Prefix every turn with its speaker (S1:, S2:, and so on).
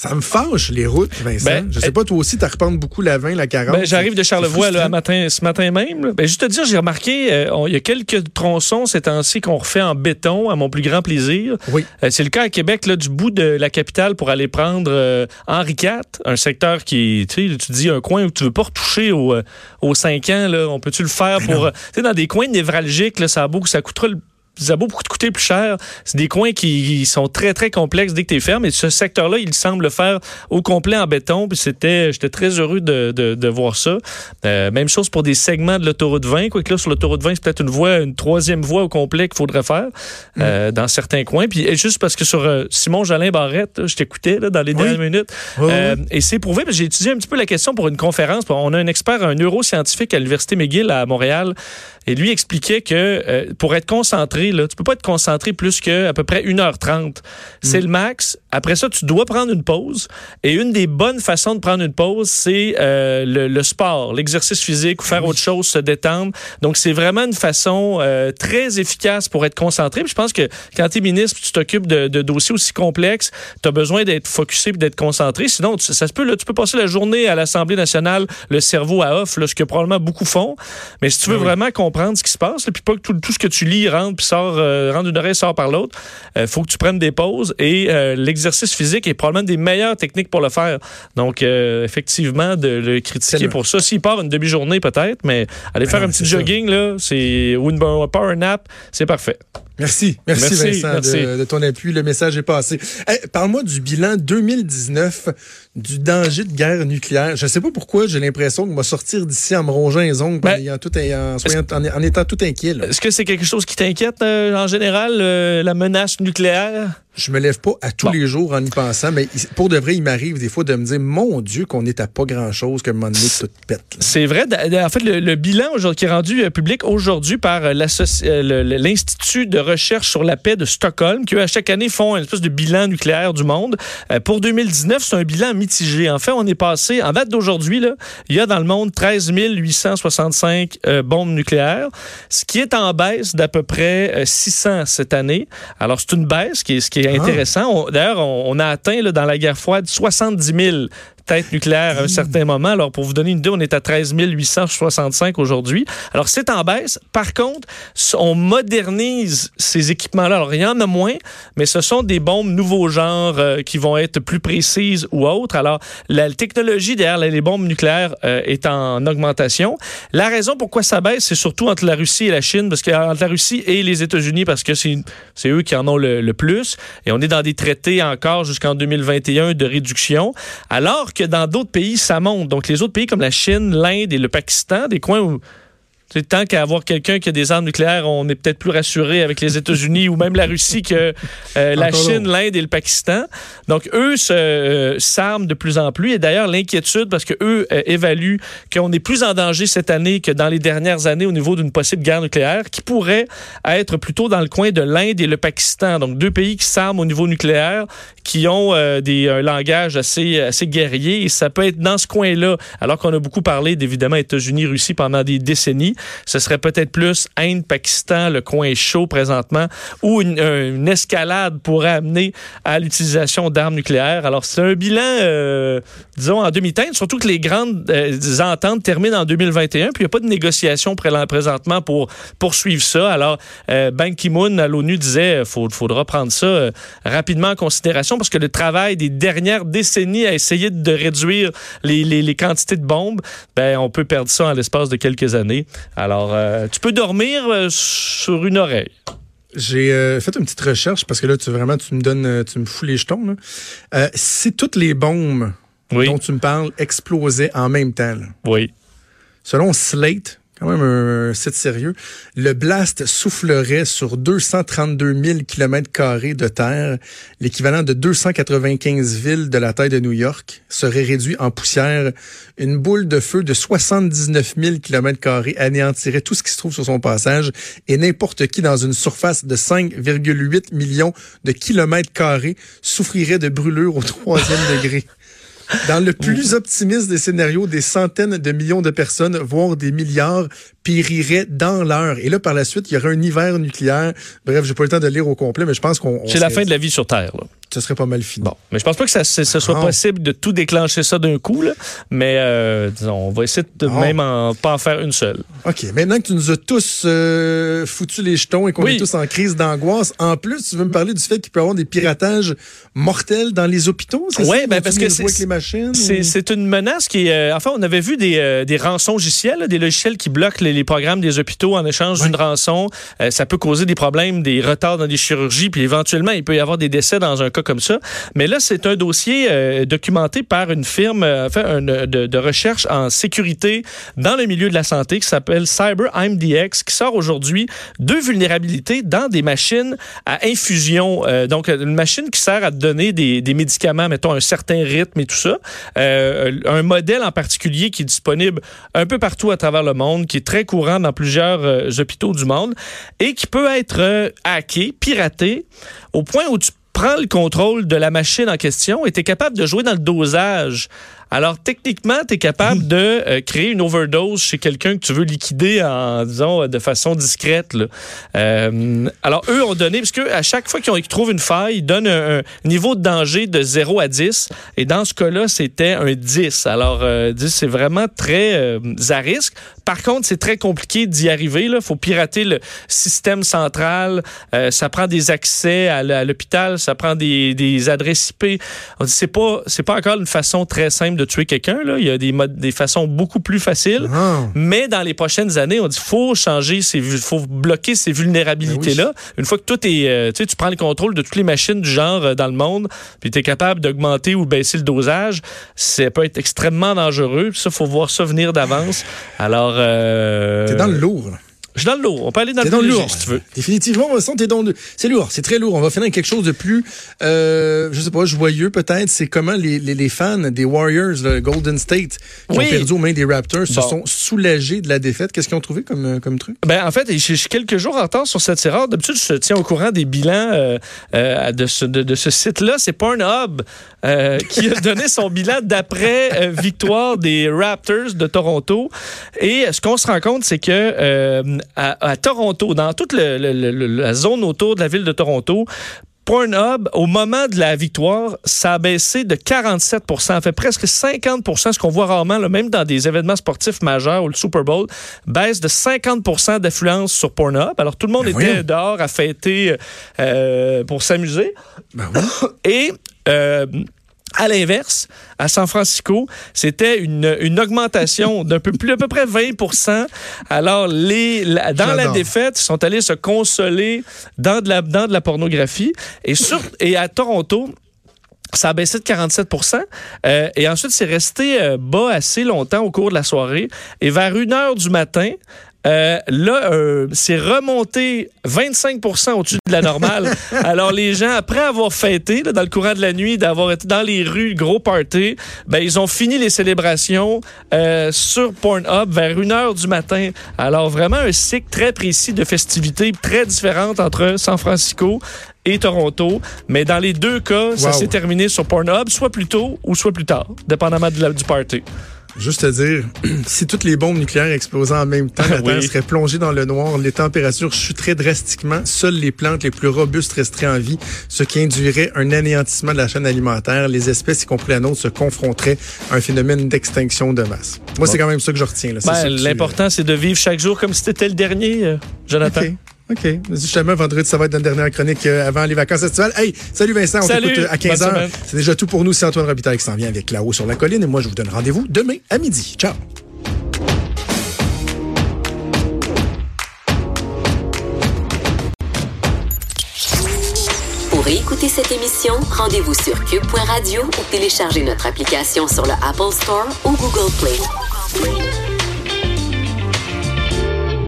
S1: Ça me fâche, les routes, Vincent.
S2: Ben,
S1: je sais
S2: euh,
S1: pas, toi aussi, tu repentes beaucoup la 20, la 40.
S2: Ben, J'arrive de Charlevoix là, matin, ce matin même. là. Ben, juste te dire, j'ai remarqué, euh, il y a quelques tronçons ces temps-ci qu'on refait en béton, à mon plus grand plaisir.
S1: Oui.
S2: Euh, c'est le cas à Québec, là, du bout de la capitale pour aller prendre euh, Henri IV, un secteur qui, tu sais, tu dis un coin où tu veux pas retoucher au, aux 5 ans, là, on peut-tu le faire pour, euh, tu sais, dans des coins névralgiques, là, ça a beau, ça coûtera le ça a beau coûter plus cher. C'est des coins qui sont très, très complexes dès que tu es ferme. Et ce secteur-là, il semble le faire au complet en béton. Puis c'était, j'étais très heureux de, de, de voir ça. Euh, même chose pour des segments de l'autoroute 20. Quoique là, sur l'autoroute 20, c'est peut-être une voie, une troisième voie au complet qu'il faudrait faire euh, dans certains coins. Puis et juste parce que sur euh, Simon Jalin Barrette, je t'écoutais dans les
S1: Oui.
S2: dernières minutes.
S1: Oui, oui.
S2: Et c'est prouvé, j'ai étudié un petit peu la question pour une conférence. On a un expert, un neuroscientifique à l'Université McGill à Montréal. Et lui expliquait que euh, pour être concentré, là, tu peux pas être concentré plus que à peu près 1h30. C'est le max. Après ça, tu dois prendre une pause. Et une des bonnes façons de prendre une pause, c'est euh, le, le sport, l'exercice physique ou faire autre chose, se détendre. Donc, c'est vraiment une façon euh, très efficace pour être concentré. Puis je pense que quand tu es ministre, tu t'occupes de, de dossiers aussi complexes, tu as besoin d'être focusé et d'être concentré. Sinon, tu- ça se peut, là, tu peux passer la journée à l'Assemblée nationale, le cerveau à off, là, ce que probablement beaucoup font. Mais si tu veux
S1: Oui.
S2: vraiment comprendre ce qui se passe, là, puis pas que tout, tout ce que tu lis rentre puis sort, euh, rentre d'une oreille sort par l'autre, il faut que tu prennes des pauses et euh, l'exercice physique est probablement des meilleures techniques pour le faire. Donc, euh, effectivement, de le critiquer pour ça. S'il part une demi-journée peut-être, mais aller faire
S1: non,
S2: un petit
S1: ça.
S2: jogging, là, c'est ou une un power nap, c'est parfait.
S1: Merci, merci,
S2: Merci,
S1: Vincent
S2: merci.
S1: De, de ton appui. Le message est passé. Hey, Parle-moi du bilan 2019 du danger de guerre nucléaire. Je sais pas pourquoi j'ai l'impression que va sortir d'ici en me rongeant les ongles,
S2: Ben,
S1: en, ayant tout, en, soyant- en- en étant tout inquiet.
S2: Est-ce que c'est quelque chose qui t'inquiète euh, en général, euh, la menace nucléaire?
S1: Je me lève pas à tous
S2: Bon.
S1: les jours en y pensant, mais pour de vrai, il m'arrive des fois de me dire, mon Dieu, qu'on est à pas grand-chose, que un moment donné, tout pète.
S2: C'est vrai. En fait, le, le bilan qui est rendu euh, public aujourd'hui par l'Institut de recherche sur la paix de Stockholm, qui eux, à chaque année font une espèce de bilan nucléaire du monde. Euh, pour 2019, c'est un bilan mitigé. En fait, on est passé, en date d'aujourd'hui, il y a dans le monde 13 865 euh, bombes nucléaires, ce qui est en baisse d'à peu près euh, 600 cette année. Alors, c'est une baisse, qui est, ce qui est
S1: Ah.
S2: intéressant. D'ailleurs, on, on a atteint là, dans la guerre froide 70 000 têtes nucléaires à un certain moment. Alors, pour vous donner une idée, on est à 13 865 aujourd'hui. Alors, c'est en baisse. Par contre, on modernise ces équipements-là. Alors, il y en a moins, mais ce sont des bombes nouveaux genres euh, qui vont être plus précises ou autres. Alors, la technologie derrière les bombes nucléaires euh, est en augmentation. La raison pourquoi ça baisse, c'est surtout entre la Russie et la Chine, parce que entre la Russie et les États-Unis, parce que c'est c'est eux qui en ont le, le plus. Et on est dans des traités encore jusqu'en 2021 de réduction, alors que dans d'autres pays, ça monte. Donc, les autres pays comme la Chine, l'Inde et le Pakistan, des coins où c'est tant qu'à avoir quelqu'un qui a des armes nucléaires, on est peut-être plus rassuré avec les États-Unis ou même la Russie que euh, la Chine, l'Inde et le Pakistan. Donc, eux euh, s'arment de plus en plus. Et d'ailleurs, l'inquiétude, parce que eux euh, évaluent qu'on est plus en danger cette année que dans les dernières années au niveau d'une possible guerre nucléaire, qui pourrait être plutôt dans le coin de l'Inde et le Pakistan. Donc, deux pays qui s'arment au niveau nucléaire, qui ont euh, des, un langage assez, assez guerrier. Et ça peut être dans ce coin-là, alors qu'on a beaucoup parlé d'évidemment États-Unis, Russie pendant des décennies. Ce serait peut-être plus Inde, Pakistan, le coin chaud présentement, où une, escalade pourrait amener à l'utilisation d'armes nucléaires. Alors, c'est un bilan, euh, disons, en demi-teinte, surtout que les grandes euh, ententes terminent en 2021, puis il n'y a pas de négociation pré- présentement pour poursuivre ça. Alors, Ban Ki-moon à l'ONU disait il faudra prendre ça rapidement en considération parce que le travail des dernières décennies à essayer de réduire les, les- les quantités de bombes, ben, on peut perdre ça en l'espace de quelques années. Alors, euh, tu peux dormir euh, sur une oreille.
S1: J'ai euh, fait une petite recherche parce que là, tu vraiment, tu me donnes, tu me fous les jetons. Là. Euh, si toutes les bombes
S2: Oui,
S1: dont tu me parles explosaient en même temps, là,
S2: oui.
S1: selon Slate, quand même un, site sérieux, le blast soufflerait sur 232 000 km carrés de terre, l'équivalent de 295 villes de la taille de New York, serait réduit en poussière. Une boule de feu de 79 000 km carrés anéantirait tout ce qui se trouve sur son passage et n'importe qui dans une surface de 5,8 millions de kilomètres carrés souffrirait de brûlures au troisième degré. Dans le plus optimiste des scénarios, des centaines de millions de personnes, voire des milliards, périraient dans l'heure. Et là, par la suite, il y aurait un hiver nucléaire. Bref, j'ai pas le temps de lire au complet, mais je pense qu'on...
S2: C'est la fin de la vie sur Terre. Là
S1: ce serait pas mal fini.
S2: Bon, mais je pense pas que ça, ce soit possible de tout déclencher ça d'un coup, là. mais euh, disons, on va essayer de ah. même en, pas en faire une seule.
S1: OK. Maintenant que tu nous as tous euh, foutu les jetons et qu'on est tous en crise d'angoisse, en plus, tu veux me parler du fait qu'il peut y avoir des piratages mortels dans les hôpitaux?
S2: Oui, ben parce que c'est une menace qui. Euh, enfin, on avait vu des, euh, des rançons logiciels, des logiciels qui bloquent les, programmes des hôpitaux en échange d'une rançon. ça peut causer des problèmes, des retards dans des chirurgies, puis éventuellement, il peut y avoir des décès dans un cas comme ça. Mais là, c'est un dossier euh, documenté par une firme euh, de, de, recherche en sécurité dans le milieu de la santé qui s'appelle Cyber MDX, qui sort aujourd'hui deux vulnérabilités dans des machines à infusion. Euh, donc, une machine qui sert à donner des, des médicaments, mettons, un certain rythme et tout ça. un modèle en particulier qui est disponible un peu partout à travers le monde, qui est très courant dans plusieurs hôpitaux du monde et qui peut être hacké, piraté, au point où tu prends le contrôle de la machine en question et tu es capable de jouer dans le dosage alors, techniquement, tu es capable de euh, créer une overdose chez quelqu'un que tu veux liquider en, disons, de façon discrète. Euh, alors, eux ont donné, parce qu'à chaque fois qu'ils trouvent une faille, ils donnent un, niveau de danger de 0 à 10. Et dans ce cas-là, c'était un 10. Alors, 10, euh, c'est vraiment très à risque. Par contre, c'est très compliqué d'y arriver. Il faut pirater le système central. ça prend des accès à l'hôpital. Ça prend des, adresses IP. C'est pas, c'est pas encore une façon très simple de tuer quelqu'un. Il y a des, des façons beaucoup plus faciles. Ah. Mais dans les prochaines années, on dit faut changer, il faut bloquer ces vulnérabilités-là. Ben Une fois que tout est, euh, tu prends le contrôle de toutes les machines du genre euh, dans le monde, puis tu es capable d'augmenter ou baisser le dosage, ça peut être extrêmement dangereux. Puis ça, faut voir ça venir d'avance. Alors,
S1: euh, t'es dans le lourd.
S2: Je suis dans le lourd. On peut aller dans, le, dans lourd, si tu veux.
S1: Définitivement, t'es dans le... C'est lourd, c'est très lourd. On va finir avec quelque chose de plus, euh, je sais pas, joyeux peut-être. C'est comment les, les, les, fans des Warriors, le Golden State, qui ont perdu aux mains des Raptors, se sont soulagés de la défaite. Qu'est-ce qu'ils ont trouvé comme, euh, comme truc?
S2: Ben, en fait, je suis quelques jours en retard sur cette série. D'habitude, je tiens au courant des bilans euh, euh, de ce, de, de ce site-là. C'est Pornhub qui a donné son bilan d'après victoire des Raptors de Toronto. Et ce qu'on se rend compte, c'est que à, Toronto, dans toute la zone autour de la ville de Toronto, Pornhub, au moment de la victoire, ça a baissé de 47% Ça fait presque 50% ce qu'on voit rarement, même dans des événements sportifs majeurs ou le Super Bowl, baisse de 50% d'affluence sur Pornhub. Alors, tout le monde ben était dehors à fêter euh, pour s'amuser. Ben Et... Euh, à l'inverse, à San Francisco, c'était une, une augmentation d'un peu plus, à peu près 20% Alors, les, dans la défaite, ils sont allés se consoler dans de la, dans de la pornographie. Et, sur, et à Toronto, ça a baissé de 47% euh, et ensuite, c'est resté euh, bas assez longtemps au cours de la soirée. Et vers une heure du matin, euh, là, euh, c'est remonté 25% au-dessus de la normale. Alors, les gens, après avoir fêté dans le courant de la nuit, d'avoir été dans les rues, gros party, ben, ils ont fini les célébrations euh, sur Pornhub vers 1 heure du matin. Alors, vraiment un cycle très précis de festivités très différentes entre San Francisco et Toronto. Mais dans les deux cas, ça s'est terminé sur Pornhub, soit plus tôt ou soit plus tard, dépendamment de la, du party.
S1: Juste te dire, si toutes les bombes nucléaires explosaient en même temps, la Terre serait plongée dans le noir, les températures chuteraient drastiquement, seules les plantes les plus robustes resteraient en vie, ce qui induirait un anéantissement de la chaîne alimentaire. Les espèces, y compris la nôtre, se confronteraient à un phénomène d'extinction de masse. Moi, c'est quand même ça que je retiens.
S2: Ben, L'important, c'est de vivre chaque jour comme si c'était le dernier, euh, Jonathan.
S1: OK. Justement, vendredi, ça va être notre dernière chronique euh, avant les vacances estivales. Hey, salut Vincent, on t'écoute euh, à 15h. C'est déjà tout pour nous. C'est Antoine Robitaille qui s'en vient avec là-haut sur la colline. Et moi, je vous donne rendez-vous demain à midi. Ciao.
S3: Pour écouter cette émission, rendez-vous sur cube.radio ou téléchargez notre application sur le Apple Store ou Google Play.